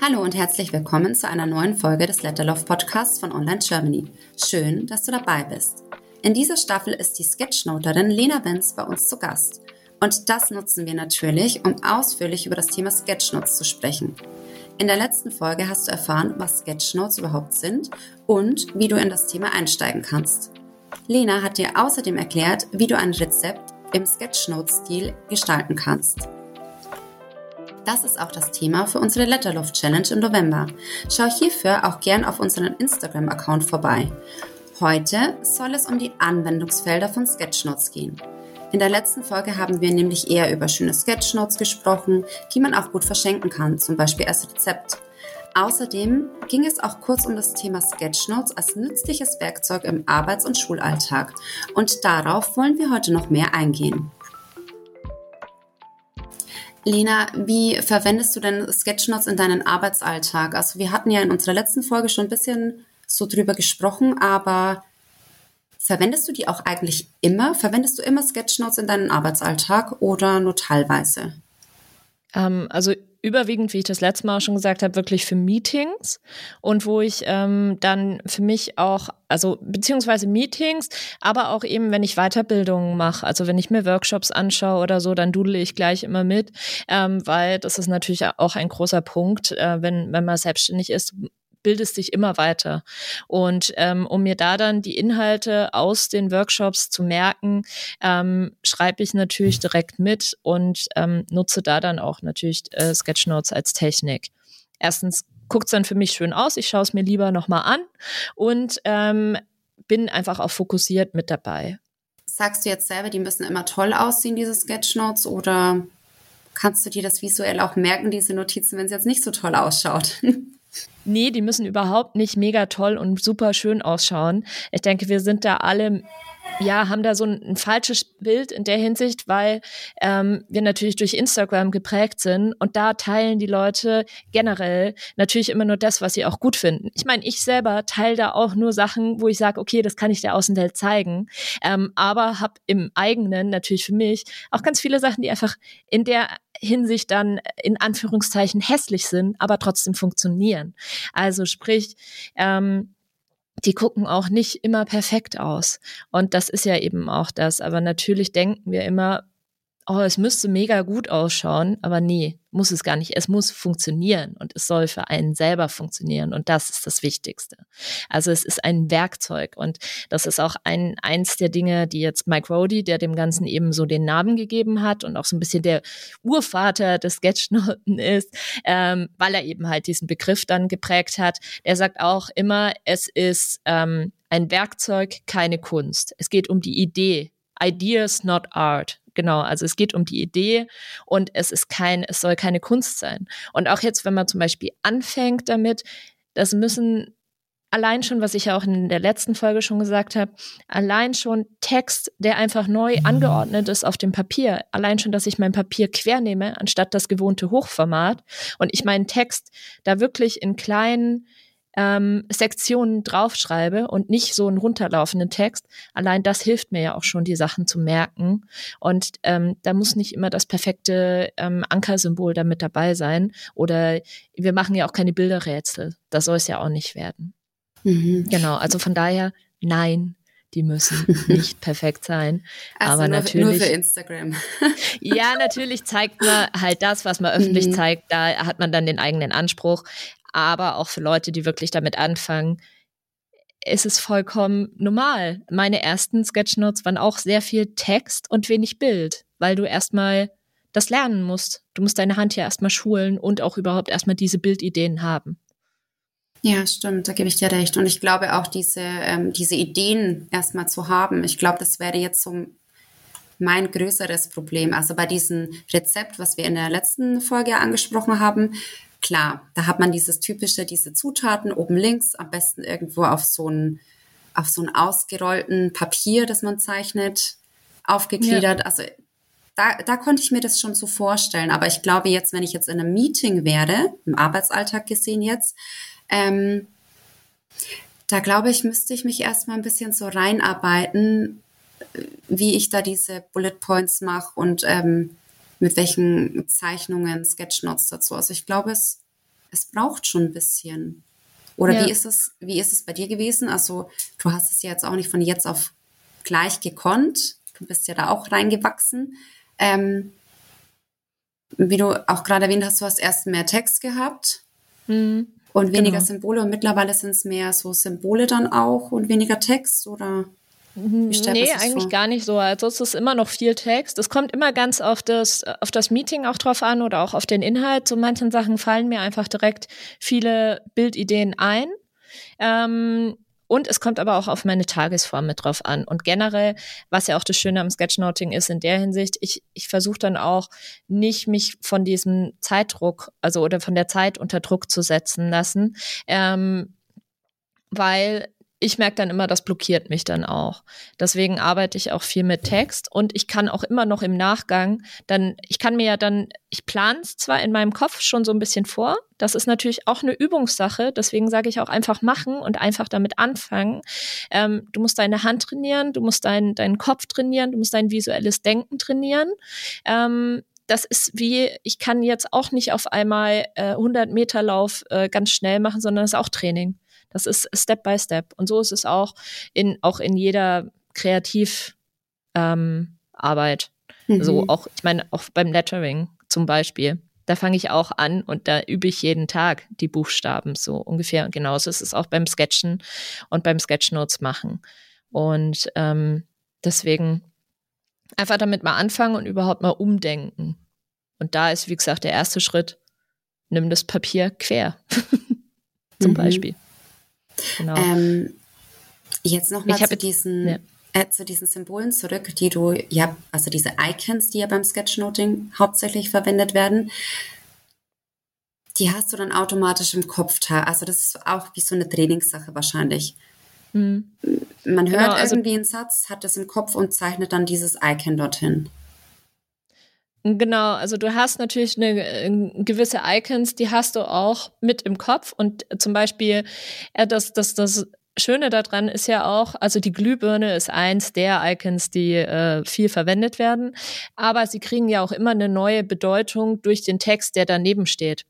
Hallo und herzlich willkommen zu einer neuen Folge des Letterlove Podcasts von Online Germany. Schön, dass du dabei bist. In dieser Staffel ist die Sketchnoterin Lena Wenz bei uns zu Gast. Und das nutzen wir natürlich, um ausführlich über das Thema Sketchnotes zu sprechen. In der letzten Folge hast du erfahren, was Sketchnotes überhaupt sind und wie du in das Thema einsteigen kannst. Lena hat dir außerdem erklärt, wie du ein Rezept im Sketchnote-Stil gestalten kannst. Das ist auch das Thema für unsere Letterloft Challenge im November. Schau hierfür auch gern auf unseren Instagram-Account vorbei. Heute soll es um die Anwendungsfelder von Sketchnotes gehen. In der letzten Folge haben wir nämlich eher über schöne Sketchnotes gesprochen, die man auch gut verschenken kann, zum Beispiel als Rezept. Außerdem ging es auch kurz um das Thema Sketchnotes als nützliches Werkzeug im Arbeits- und Schulalltag. Und darauf wollen wir heute noch mehr eingehen. Lena, wie verwendest du denn Sketchnotes in deinen Arbeitsalltag? Also wir hatten ja in unserer letzten Folge schon ein bisschen so drüber gesprochen, aber verwendest du die auch eigentlich immer? Verwendest du immer Sketchnotes in deinen Arbeitsalltag oder nur teilweise? Ähm, also überwiegend, wie ich das letzte Mal schon gesagt habe, wirklich für Meetings. Und wo ich ähm, dann für mich auch, also beziehungsweise Meetings, aber auch eben, wenn ich Weiterbildungen mache, also wenn ich mir Workshops anschaue oder so, dann dudle ich gleich immer mit, ähm, weil das ist natürlich auch ein großer Punkt, äh, wenn, wenn man selbstständig ist, bildest dich immer weiter. Und ähm, um mir da dann die Inhalte aus den Workshops zu merken, ähm, schreibe ich natürlich direkt mit und ähm, nutze da dann auch natürlich äh, Sketchnotes als Technik. Erstens guckt es dann für mich schön aus, ich schaue es mir lieber nochmal an und ähm, bin einfach auch fokussiert mit dabei. Sagst du jetzt selber, die müssen immer toll aussehen, diese Sketchnotes, oder kannst du dir das visuell auch merken, diese Notizen, wenn es jetzt nicht so toll ausschaut? Nee, die müssen überhaupt nicht mega toll und super schön ausschauen. Ich denke, wir sind da alle ja, haben da so ein, ein, falsches Bild in der Hinsicht, weil ähm, wir natürlich durch Instagram geprägt sind und da teilen die Leute generell natürlich immer nur das, was sie auch gut finden. Ich meine, ich selber teile da auch nur Sachen, wo ich sage, okay, das kann ich der Außenwelt zeigen, ähm, aber habe im eigenen natürlich für mich auch ganz viele Sachen, die einfach in der Hinsicht dann in Anführungszeichen hässlich sind, aber trotzdem funktionieren. Also sprich, ähm, die gucken auch nicht immer perfekt aus. Und das ist ja eben auch das. Aber natürlich denken wir immer, oh, es müsste mega gut ausschauen, aber nee, muss es gar nicht. Es muss funktionieren und es soll für einen selber funktionieren und das ist das Wichtigste. Also es ist ein Werkzeug und das ist auch ein, eins der Dinge, die jetzt Mike Rody, der dem Ganzen eben so den Namen gegeben hat und auch so ein bisschen der Urvater des Sketchnoten ist, ähm, weil er eben halt diesen Begriff dann geprägt hat. Der sagt auch immer, es ist ähm, ein Werkzeug, keine Kunst. Es geht um die Idee. Ideas, not art. Genau, also es geht um die Idee und es ist kein, es soll keine Kunst sein. Und auch jetzt, wenn man zum Beispiel anfängt damit, das müssen allein schon, was ich ja auch in der letzten Folge schon gesagt habe, allein schon Text, der einfach neu angeordnet ist auf dem Papier. Allein schon, dass ich mein Papier quer nehme, anstatt das gewohnte Hochformat und ich meinen Text da wirklich in kleinen ähm, Sektionen draufschreibe und nicht so einen runterlaufenden Text, allein das hilft mir ja auch schon, die Sachen zu merken. Und ähm, da muss nicht immer das perfekte ähm, Ankersymbol damit dabei sein. Oder wir machen ja auch keine Bilderrätsel. Das soll es ja auch nicht werden. Mhm. Genau, also von daher, nein, die müssen nicht perfekt sein. Also aber nur, natürlich. Nur für Instagram. ja, natürlich zeigt man halt das, was man öffentlich mhm. zeigt. Da hat man dann den eigenen Anspruch aber auch für Leute, die wirklich damit anfangen, ist es vollkommen normal. Meine ersten Sketchnotes waren auch sehr viel Text und wenig Bild, weil du erstmal das lernen musst. Du musst deine Hand ja erstmal schulen und auch überhaupt erstmal diese Bildideen haben. Ja, stimmt, da gebe ich dir recht. Und ich glaube auch, diese, ähm, diese Ideen erstmal zu haben, ich glaube, das wäre jetzt so mein größeres Problem. Also bei diesem Rezept, was wir in der letzten Folge angesprochen haben, Klar, da hat man dieses typische, diese Zutaten oben links, am besten irgendwo auf so ein auf so ein ausgerollten Papier, das man zeichnet, aufgegliedert. Ja. Also da, da konnte ich mir das schon so vorstellen. Aber ich glaube jetzt, wenn ich jetzt in einem Meeting wäre, im Arbeitsalltag gesehen jetzt, ähm, da glaube ich, müsste ich mich erstmal ein bisschen so reinarbeiten, wie ich da diese Bullet Points mache und ähm, mit welchen Zeichnungen, Sketchnotes dazu. Also ich glaube, es es braucht schon ein bisschen. Oder Ja. wie ist es, wie ist es bei dir gewesen? Also, du hast es ja jetzt auch nicht von jetzt auf gleich gekonnt. Du bist ja da auch reingewachsen. Ähm, wie du auch gerade erwähnt hast, du hast erst mehr Text gehabt Mhm. und weniger Genau. Symbole und mittlerweile sind es mehr so Symbole dann auch und weniger Text oder man Nee, eigentlich vor? gar nicht so. Also es ist immer noch viel Text. Es kommt immer ganz auf das, auf das Meeting auch drauf an oder auch auf den Inhalt. Zu manchen Sachen fallen mir einfach direkt viele Bildideen ein. Ähm, und es kommt aber auch auf meine Tagesform mit drauf an. Und generell, was ja auch das Schöne am Sketchnoting ist in der Hinsicht, ich, ich versuche dann auch nicht mich von diesem Zeitdruck, also oder von der Zeit unter Druck zu setzen lassen, ähm, weil ich merke dann immer, das blockiert mich dann auch. Deswegen arbeite ich auch viel mit Text und ich kann auch immer noch im Nachgang dann, ich kann mir ja dann, ich plane es zwar in meinem Kopf schon so ein bisschen vor, das ist natürlich auch eine Übungssache, deswegen sage ich auch einfach machen und einfach damit anfangen. Ähm, du musst deine Hand trainieren, du musst deinen deinen Kopf trainieren, du musst dein visuelles Denken trainieren. Ähm, das ist wie, ich kann jetzt auch nicht auf einmal äh, 100 Meter Lauf äh, ganz schnell machen, sondern das ist auch Training. Das ist Step by Step. Und so ist es auch in, auch in jeder Kreativarbeit. Ähm, Arbeit. Mhm. So auch, ich meine, auch beim Lettering zum Beispiel. Da fange ich auch an und da übe ich jeden Tag die Buchstaben so ungefähr. Und genauso ist es auch beim Sketchen und beim Sketchnotes machen. Und ähm, deswegen einfach damit mal anfangen und überhaupt mal umdenken. Und da ist, wie gesagt, der erste Schritt, nimm das Papier quer. Zum Mhm. Beispiel. Genau. Ähm, jetzt nochmal zu diesen, ja. äh, zu diesen Symbolen zurück, die du, ja, also diese Icons, die ja beim Sketchnoting hauptsächlich verwendet werden. Die hast du dann automatisch im Kopf. Also das ist auch wie so eine Trainingssache wahrscheinlich. Hm. Man hört Genau, also- irgendwie einen Satz, hat es im Kopf und zeichnet dann dieses Icon dorthin. Genau, also du hast natürlich eine äh, gewisse Icons, die hast du auch mit im Kopf und zum Beispiel äh, das, das, das Schöne daran ist ja auch, also die Glühbirne ist eins der Icons, die äh, viel verwendet werden, aber sie kriegen ja auch immer eine neue Bedeutung durch den Text, der daneben steht.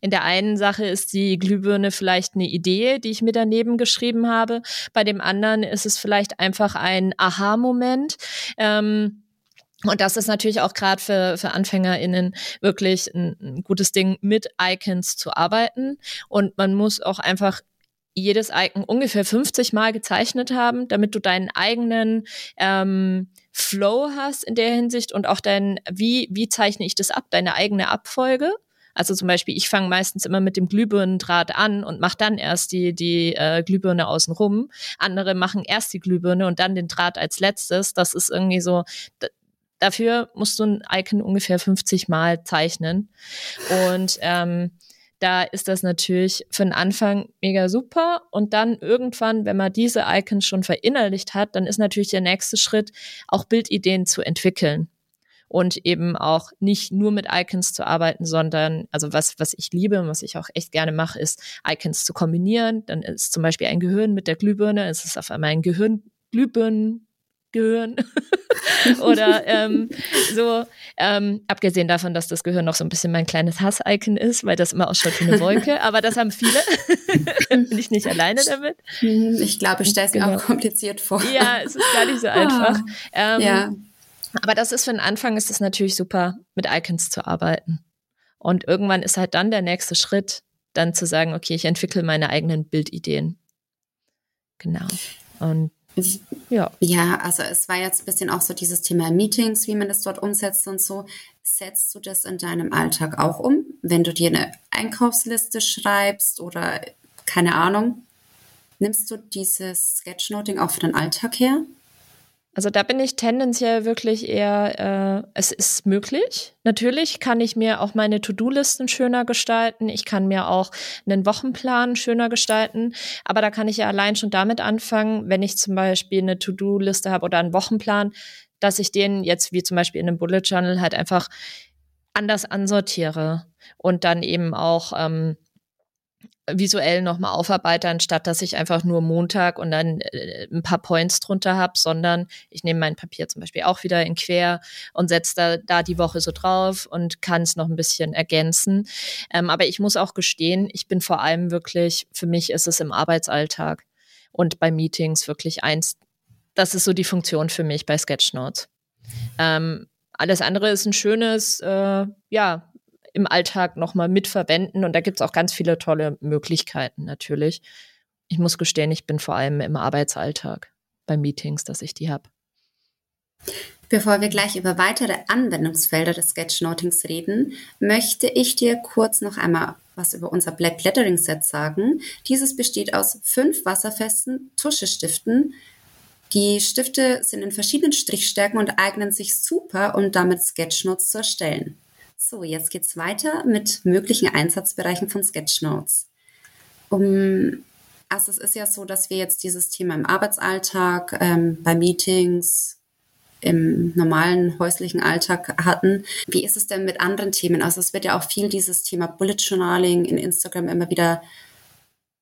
In der einen Sache ist die Glühbirne vielleicht eine Idee, die ich mir daneben geschrieben habe. Bei dem anderen ist es vielleicht einfach ein Aha-Moment. Ähm, und das ist natürlich auch gerade für, für AnfängerInnen wirklich ein, ein gutes Ding, mit Icons zu arbeiten. Und man muss auch einfach jedes Icon ungefähr 50 Mal gezeichnet haben, damit du deinen eigenen ähm, Flow hast in der Hinsicht und auch dein, wie, wie zeichne ich das ab, deine eigene Abfolge. Also zum Beispiel, ich fange meistens immer mit dem Glühbirnendraht an und mache dann erst die, die äh, Glühbirne außenrum. Andere machen erst die Glühbirne und dann den Draht als letztes. Das ist irgendwie so, dafür musst du ein Icon ungefähr 50 Mal zeichnen. Und ähm, da ist das natürlich für den Anfang mega super. Und dann irgendwann, wenn man diese Icons schon verinnerlicht hat, dann ist natürlich der nächste Schritt, auch Bildideen zu entwickeln. Und eben auch nicht nur mit Icons zu arbeiten, sondern, also was, was ich liebe und was ich auch echt gerne mache, ist Icons zu kombinieren. Dann ist zum Beispiel ein Gehirn mit der Glühbirne, es ist auf einmal ein Gehirn, Glühbirnen, Gehirn. Oder ähm, so, ähm, abgesehen davon, dass das Gehirn noch so ein bisschen mein kleines Hass-Icon ist, weil das immer ausschaut wie eine Wolke, aber das haben viele. Bin ich nicht alleine damit. Hm, Ich glaube, ich stelle es mir Genau. auch kompliziert vor. Ja, es ist gar nicht so einfach. Ähm, ja. aber das ist für den Anfang ist es natürlich super, mit Icons zu arbeiten. Und irgendwann ist halt dann der nächste Schritt, dann zu sagen, okay, ich entwickle meine eigenen Bildideen. Genau. Und ja. Ja, also es war jetzt ein bisschen auch so dieses Thema Meetings, wie man das dort umsetzt und so. Setzt du das in deinem Alltag auch um, wenn du dir eine Einkaufsliste schreibst oder keine Ahnung? Nimmst du dieses Sketchnoting auch für den Alltag her? Also da bin ich tendenziell wirklich eher, äh, es ist möglich. Natürlich kann ich mir auch meine To-Do-Listen schöner gestalten. Ich kann mir auch einen Wochenplan schöner gestalten. Aber da kann ich ja allein schon damit anfangen, wenn ich zum Beispiel eine To-Do-Liste habe oder einen Wochenplan, dass ich den jetzt wie zum Beispiel in einem Bullet Journal halt einfach anders ansortiere und dann eben auch ähm, visuell nochmal aufarbeite, anstatt dass ich einfach nur Montag und dann äh, ein paar Points drunter habe, sondern ich nehme mein Papier zum Beispiel auch wieder in quer und setze da, da die Woche so drauf und kann es noch ein bisschen ergänzen. Ähm, aber ich muss auch gestehen, ich bin vor allem wirklich, für mich ist es im Arbeitsalltag und bei Meetings wirklich eins, das ist so die Funktion für mich bei Sketchnotes. Ähm, alles andere ist ein schönes, äh, ja, im Alltag nochmal mitverwenden. Und da gibt es auch ganz viele tolle Möglichkeiten natürlich. Ich muss gestehen, ich bin vor allem im Arbeitsalltag bei Meetings, dass ich die habe. Bevor wir gleich über weitere Anwendungsfelder des Sketchnotings reden, möchte ich dir kurz noch einmal was über unser Black Lettering Set sagen. Dieses besteht aus fünf wasserfesten Tuschestiften. Die Stifte sind in verschiedenen Strichstärken und eignen sich super, um damit Sketchnotes zu erstellen. So, jetzt geht's weiter mit möglichen Einsatzbereichen von Sketchnotes. Um, also es ist ja so, dass wir jetzt dieses Thema im Arbeitsalltag, ähm, bei Meetings, im normalen häuslichen Alltag hatten. Wie ist es denn mit anderen Themen? Also es wird ja auch viel dieses Thema Bullet Journaling in Instagram immer wieder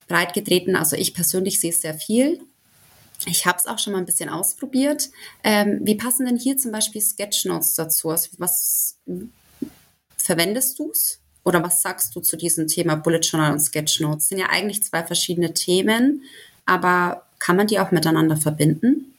breitgetreten. Also ich persönlich sehe es sehr viel. Ich habe es auch schon mal ein bisschen ausprobiert. Ähm, wie passen denn hier zum Beispiel Sketchnotes dazu? Also was verwendest du es? Oder was sagst du zu diesem Thema Bullet Journal und Sketchnotes? Sind ja eigentlich zwei verschiedene Themen, aber kann man die auch miteinander verbinden?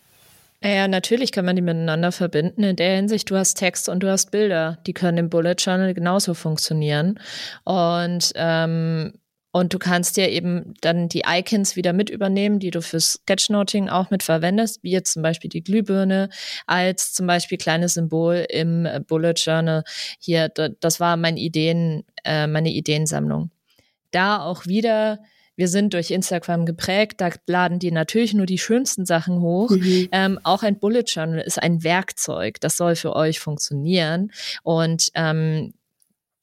Ja, natürlich kann man die miteinander verbinden. In der Hinsicht, du hast Text und du hast Bilder. Die können im Bullet Journal genauso funktionieren. Und ähm, und du kannst dir eben dann die Icons wieder mit übernehmen, die du fürs Sketchnoting auch mit verwendest, wie jetzt zum Beispiel die Glühbirne als zum Beispiel kleines Symbol im Bullet Journal. Hier, das war mein Ideen, äh, meine Ideensammlung. Da auch wieder wir sind durch Instagram geprägt, da laden die natürlich nur die schönsten Sachen hoch. Mhm. Ähm, auch ein Bullet Journal ist ein Werkzeug, das soll für euch funktionieren. Und ähm,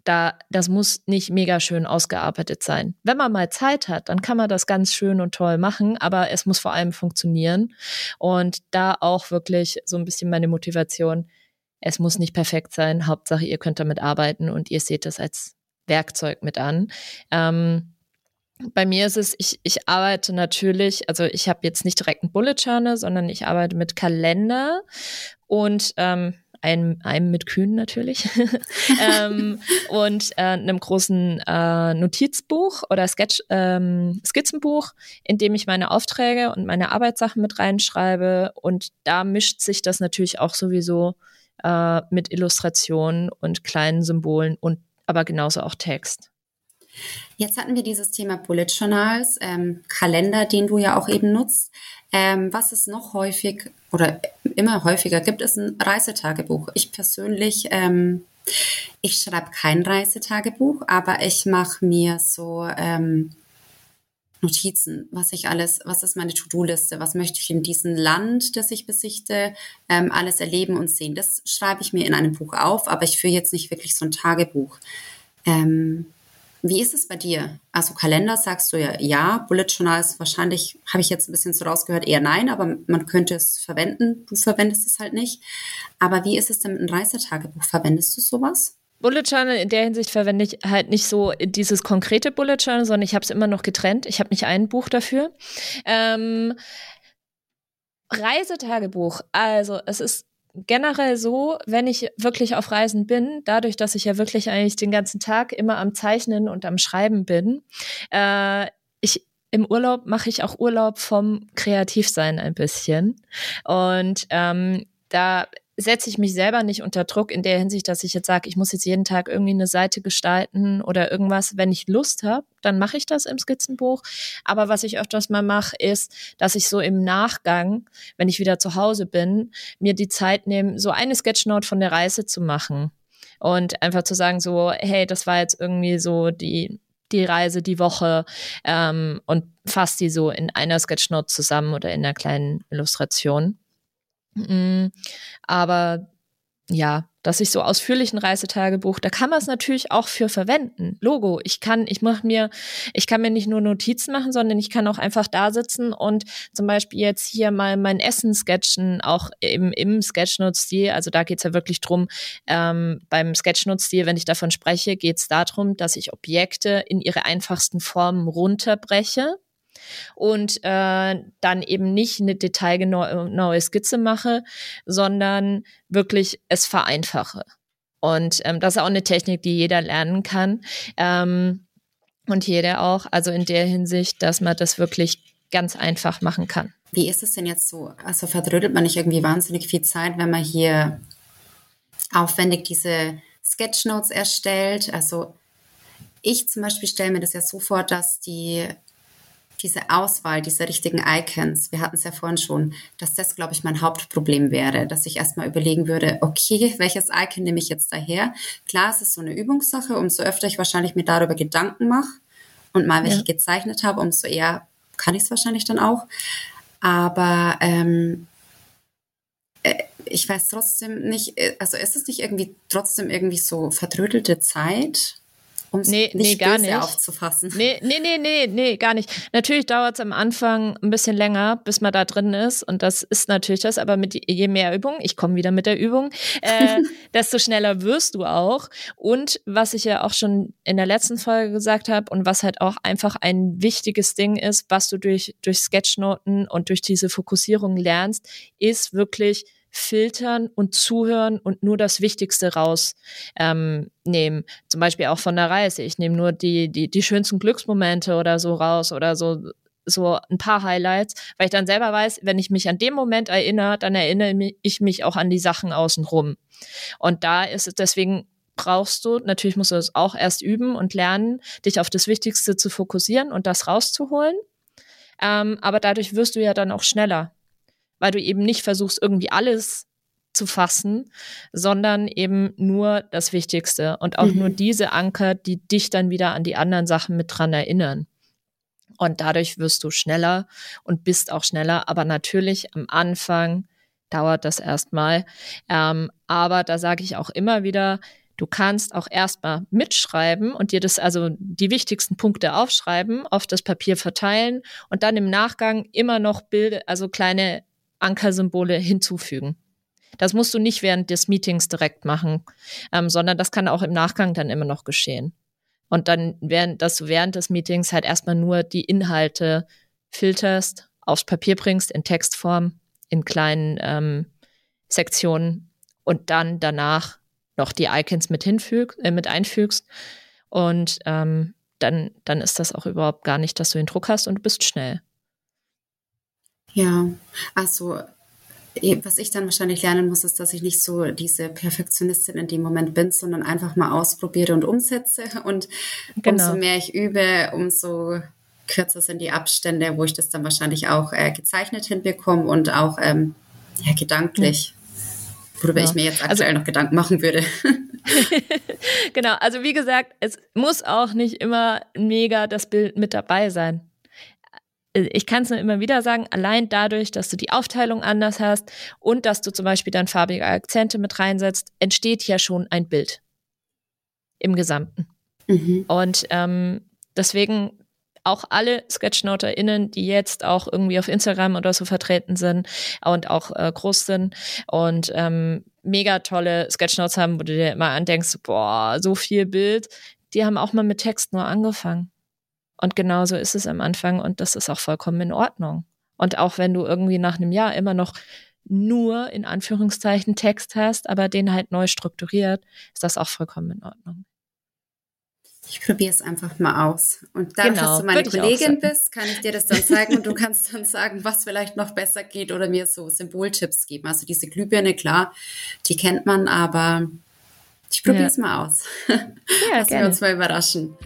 da, das muss nicht mega schön ausgearbeitet sein. Wenn man mal Zeit hat, dann kann man das ganz schön und toll machen, aber es muss vor allem funktionieren. Und da auch wirklich so ein bisschen meine Motivation. Es muss nicht perfekt sein. Hauptsache, ihr könnt damit arbeiten und ihr seht das als Werkzeug mit an. Ähm, bei mir ist es, ich, ich arbeite natürlich, also ich habe jetzt nicht direkt einen Bullet Journal, sondern ich arbeite mit Kalender und ähm, einem, einem mit Kühen natürlich ähm, und äh, einem großen äh, Notizbuch oder Sketch, ähm, Skizzenbuch, in dem ich meine Aufträge und meine Arbeitssachen mit reinschreibe und da mischt sich das natürlich auch sowieso äh, mit Illustrationen und kleinen Symbolen und aber genauso auch Text. Jetzt hatten wir dieses Thema Bullet Journals, ähm, Kalender, den du ja auch eben nutzt. Ähm, was ist noch häufig oder immer häufiger gibt, es ein Reisetagebuch. Ich persönlich, ähm, ich schreibe kein Reisetagebuch, aber ich mache mir so ähm, Notizen, was ich alles, was ist meine To-Do-Liste, was möchte ich in diesem Land, das ich besichte, ähm, alles erleben und sehen. Das schreibe ich mir in einem Buch auf, aber ich führe jetzt nicht wirklich so ein Tagebuch. Ähm, wie ist es bei dir? Also Kalender sagst du ja ja, Bullet Journal ist wahrscheinlich, habe ich jetzt ein bisschen so rausgehört, eher nein, aber man könnte es verwenden. Du verwendest es halt nicht. Aber wie ist es denn mit einem Reisetagebuch? Verwendest du sowas? Bullet Journal in der Hinsicht verwende ich halt nicht so dieses konkrete Bullet Journal, sondern ich habe es immer noch getrennt. Ich habe nicht ein Buch dafür. Ähm, Reisetagebuch, also es ist generell so, wenn ich wirklich auf Reisen bin, dadurch, dass ich ja wirklich eigentlich den ganzen Tag immer am Zeichnen und am Schreiben bin, äh, ich im Urlaub mache ich auch Urlaub vom Kreativsein ein bisschen. Und ähm, da setze ich mich selber nicht unter Druck in der Hinsicht, dass ich jetzt sage, ich muss jetzt jeden Tag irgendwie eine Seite gestalten oder irgendwas. Wenn ich Lust habe, dann mache ich das im Skizzenbuch. Aber was ich öfters mal mache, ist, dass ich so im Nachgang, wenn ich wieder zu Hause bin, mir die Zeit nehme, so eine Sketchnote von der Reise zu machen. Und einfach zu sagen, so, hey, das war jetzt irgendwie so die, die Reise, die Woche ähm, und fasse die so in einer Sketchnote zusammen oder in einer kleinen Illustration. Aber ja, dass ich so ausführlichen Reisetagebuch, da kann man es natürlich auch für verwenden. Logo, ich kann, ich mache mir, ich kann mir nicht nur Notizen machen, sondern ich kann auch einfach da sitzen und zum Beispiel jetzt hier mal mein Essen sketchen, auch im, im Sketchnote-Stil. Also da geht's ja wirklich drum, ähm, beim Sketchnote-Stil, wenn ich davon spreche, geht's darum, dass ich Objekte in ihre einfachsten Formen runterbreche und äh, dann eben nicht eine detailgenaue Skizze mache, sondern wirklich es vereinfache. Und ähm, das ist auch eine Technik, die jeder lernen kann. Ähm, und jeder auch, also in der Hinsicht, dass man das wirklich ganz einfach machen kann. Wie ist es denn jetzt so? Also verdrödelt man nicht irgendwie wahnsinnig viel Zeit, wenn man hier aufwendig diese Sketchnotes erstellt? Also ich zum Beispiel stelle mir das ja so vor, dass die diese Auswahl dieser richtigen Icons, wir hatten es ja vorhin schon, dass das, glaube ich, mein Hauptproblem wäre, dass ich erstmal überlegen würde, okay, welches Icon nehme ich jetzt daher? Klar, es ist so eine Übungssache, umso öfter ich wahrscheinlich mir darüber Gedanken mache und mal welche ja. gezeichnet habe, umso eher kann ich es wahrscheinlich dann auch. Aber ähm, äh, ich weiß trotzdem nicht, äh, also ist es nicht irgendwie trotzdem irgendwie so verdrödelte Zeit? Um es nee, nicht nee, gar nicht. aufzufassen. Nee, nee, nee, nee, nee, gar nicht. Natürlich dauert es am Anfang ein bisschen länger, bis man da drin ist. Und das ist natürlich das, aber mit je mehr Übung, ich komme wieder mit der Übung, äh, desto schneller wirst du auch. Und was ich ja auch schon in der letzten Folge gesagt habe und was halt auch einfach ein wichtiges Ding ist, was du durch, durch Sketchnoten und durch diese Fokussierung lernst, ist wirklich filtern und zuhören und nur das Wichtigste rausnehmen. Ähm, Zum Beispiel auch von der Reise. Ich nehme nur die, die, die schönsten Glücksmomente oder so raus oder so, so ein paar Highlights, weil ich dann selber weiß, wenn ich mich an dem Moment erinnere, dann erinnere ich mich auch an die Sachen außenrum. Und da ist es deswegen brauchst du, natürlich musst du das auch erst üben und lernen, dich auf das Wichtigste zu fokussieren und das rauszuholen. Ähm, aber dadurch wirst du ja dann auch schneller weil du eben nicht versuchst, irgendwie alles zu fassen, sondern eben nur das Wichtigste und auch mhm. nur diese Anker, die dich dann wieder an die anderen Sachen mit dran erinnern. Und dadurch wirst du schneller und bist auch schneller. Aber natürlich am Anfang dauert das erstmal. Ähm, aber da sage ich auch immer wieder, du kannst auch erstmal mitschreiben und dir das, also die wichtigsten Punkte aufschreiben, auf das Papier verteilen und dann im Nachgang immer noch Bilder, also kleine Ankersymbole hinzufügen. Das musst du nicht während des Meetings direkt machen, ähm, sondern das kann auch im Nachgang dann immer noch geschehen. Und dann, während, dass du während des Meetings halt erstmal nur die Inhalte filterst, aufs Papier bringst, in Textform, in kleinen ähm, Sektionen und dann danach noch die Icons mit hinfüg, äh, mit einfügst. Und ähm, dann, dann ist das auch überhaupt gar nicht, dass du den Druck hast und du bist schnell. Ja, also was ich dann wahrscheinlich lernen muss, ist, dass ich nicht so diese Perfektionistin in dem Moment bin, sondern einfach mal ausprobiere und umsetze. Und genau. umso mehr ich übe, umso kürzer sind die Abstände, wo ich das dann wahrscheinlich auch äh, gezeichnet hinbekomme und auch ähm, ja, gedanklich, worüber ja. ich mir jetzt aktuell also, noch Gedanken machen würde. genau, also wie gesagt, es muss auch nicht immer mega das Bild mit dabei sein. Äh, ich kann es nur immer wieder sagen, allein dadurch, dass du die Aufteilung anders hast und dass du zum Beispiel dann farbige Akzente mit reinsetzt, entsteht ja schon ein Bild im Gesamten. Mhm. Und ähm, deswegen auch alle SketchnoterInnen, die jetzt auch irgendwie auf Instagram oder so vertreten sind und auch äh, groß sind und ähm, mega tolle Sketchnotes haben, wo du dir immer andenkst, boah, so viel Bild, die haben auch mal mit Text nur angefangen. Und genauso ist es am Anfang und das ist auch vollkommen in Ordnung. Und auch wenn du irgendwie nach einem Jahr immer noch nur in Anführungszeichen Text hast, aber den halt neu strukturiert, ist das auch vollkommen in Ordnung. Ich probiere es einfach mal aus. Und dadurch, genau, dass du meine Kollegin bist, kann ich dir das dann zeigen und du kannst dann sagen, was vielleicht noch besser geht oder mir so Symboltipps geben. Also diese Glühbirne, klar, die kennt man, aber ich probiere es mal aus. Ja, Lassen wir uns mal überraschen.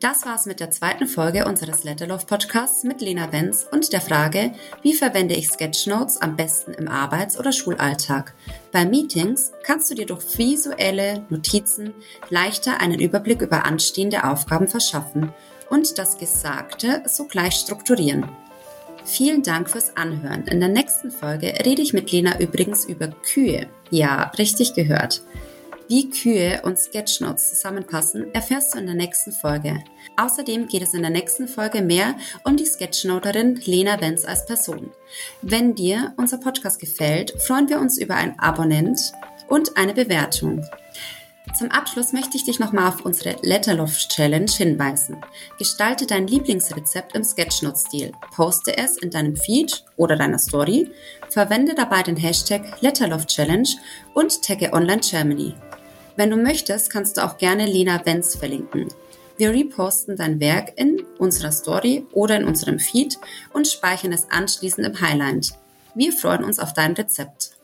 Das war's mit der zweiten Folge unseres Letterlove Podcasts mit Lena Wenz und der Frage, wie verwende ich Sketchnotes am besten im Arbeits- oder Schulalltag? Bei Meetings kannst du dir durch visuelle Notizen leichter einen Überblick über anstehende Aufgaben verschaffen und das Gesagte sogleich strukturieren. Vielen Dank fürs Anhören. In der nächsten Folge rede ich mit Lena übrigens über Kühe. Ja, richtig gehört. Wie Kühe und Sketchnotes zusammenpassen, erfährst du in der nächsten Folge. Außerdem geht es in der nächsten Folge mehr um die Sketchnoterin Lena Wenz als Person. Wenn dir unser Podcast gefällt, freuen wir uns über ein Abonnent und eine Bewertung. Zum Abschluss möchte ich dich nochmal auf unsere Letterloft Challenge hinweisen. Gestalte dein Lieblingsrezept im Sketchnote-Stil, poste es in deinem Feed oder deiner Story, verwende dabei den Hashtag Letterloft Challenge und tagge Online Germany. Wenn du möchtest, kannst du auch gerne Lena Wenz verlinken. Wir reposten dein Werk in unserer Story oder in unserem Feed und speichern es anschließend im Highlight. Wir freuen uns auf dein Rezept.